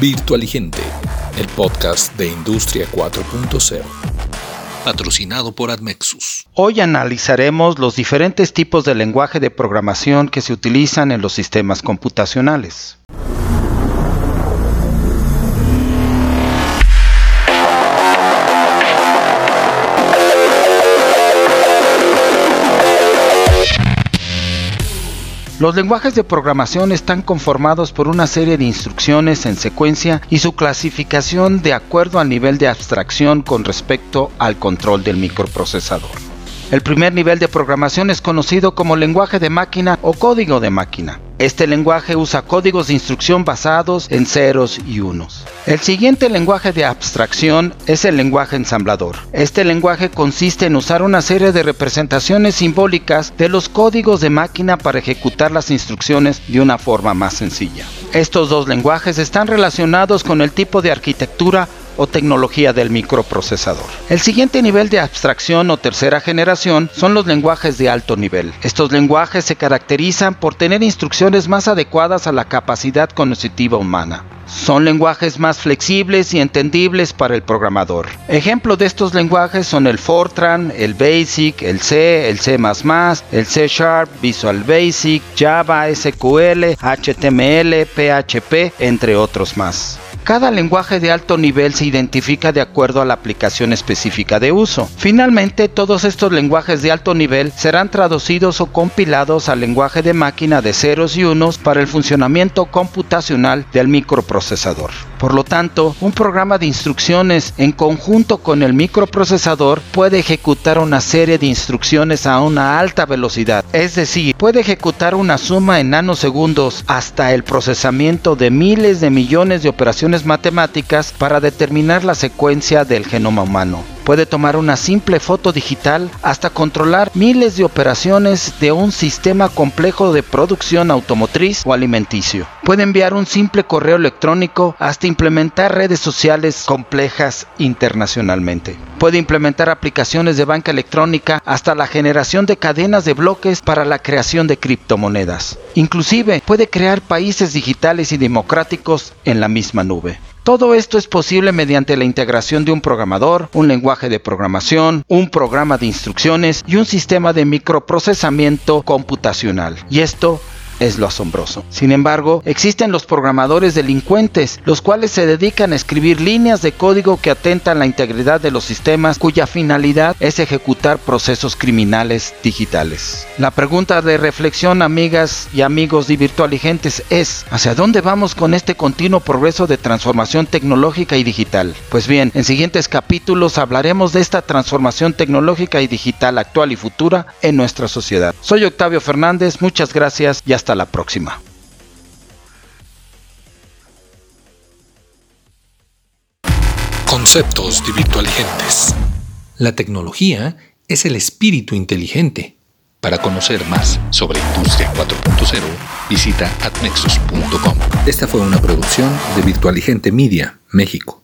Virtualigente, el podcast de Industria 4.0, patrocinado por Admexus. Hoy analizaremos los diferentes tipos de lenguaje de programación que se utilizan en los sistemas computacionales. Los lenguajes de programación están conformados por una serie de instrucciones en secuencia y su clasificación de acuerdo al nivel de abstracción con respecto al control del microprocesador. El primer nivel de programación es conocido como lenguaje de máquina o código de máquina. Este lenguaje usa códigos de instrucción basados en ceros y unos. El siguiente lenguaje de abstracción es el lenguaje ensamblador. Este lenguaje consiste en usar una serie de representaciones simbólicas de los códigos de máquina para ejecutar las instrucciones de una forma más sencilla. Estos dos lenguajes están relacionados con el tipo de arquitectura o tecnología del microprocesador. El siguiente nivel de abstracción o tercera generación son los lenguajes de alto nivel. Estos lenguajes se caracterizan por tener instrucciones más adecuadas a la capacidad cognitiva humana. Son lenguajes más flexibles y entendibles para el programador. Ejemplos de estos lenguajes son el Fortran, el Basic, el C, el C++, el C Sharp, Visual Basic, Java, SQL, HTML, PHP, entre otros más. Cada lenguaje de alto nivel se identifica de acuerdo a la aplicación específica de uso. Finalmente, todos estos lenguajes de alto nivel serán traducidos o compilados al lenguaje de máquina de ceros y unos para el funcionamiento computacional del microprocesador. Por lo tanto, un programa de instrucciones en conjunto con el microprocesador puede ejecutar una serie de instrucciones a una alta velocidad, es decir, puede ejecutar una suma en nanosegundos hasta el procesamiento de miles de millones de operaciones matemáticas para determinar la secuencia del genoma humano. Puede tomar una simple foto digital hasta controlar miles de operaciones de un sistema complejo de producción automotriz o alimenticio. Puede enviar un simple correo electrónico hasta implementar redes sociales complejas internacionalmente. Puede implementar aplicaciones de banca electrónica hasta la generación de cadenas de bloques para la creación de criptomonedas. Inclusive puede crear países digitales y democráticos en la misma nube. Todo esto es posible mediante la integración de un programador, un lenguaje de programación, un programa de instrucciones y un sistema de microprocesamiento computacional. Y esto es lo asombroso. Sin embargo, existen los programadores delincuentes, los cuales se dedican a escribir líneas de código que atentan la integridad de los sistemas cuya finalidad es ejecutar procesos criminales digitales. La pregunta de reflexión, amigas y amigos de Virtualigentes, es ¿hacia dónde vamos con este continuo progreso de transformación tecnológica y digital? Pues bien, en siguientes capítulos hablaremos de esta transformación tecnológica y digital actual y futura en nuestra sociedad. Soy Octavio Fernández, muchas gracias y hasta hasta la próxima. Conceptos de virtualigentes. La tecnología es el espíritu inteligente. Para conocer más sobre Industria 4.0, visita atnexus.com. Esta fue una producción de Virtualigente Media, México.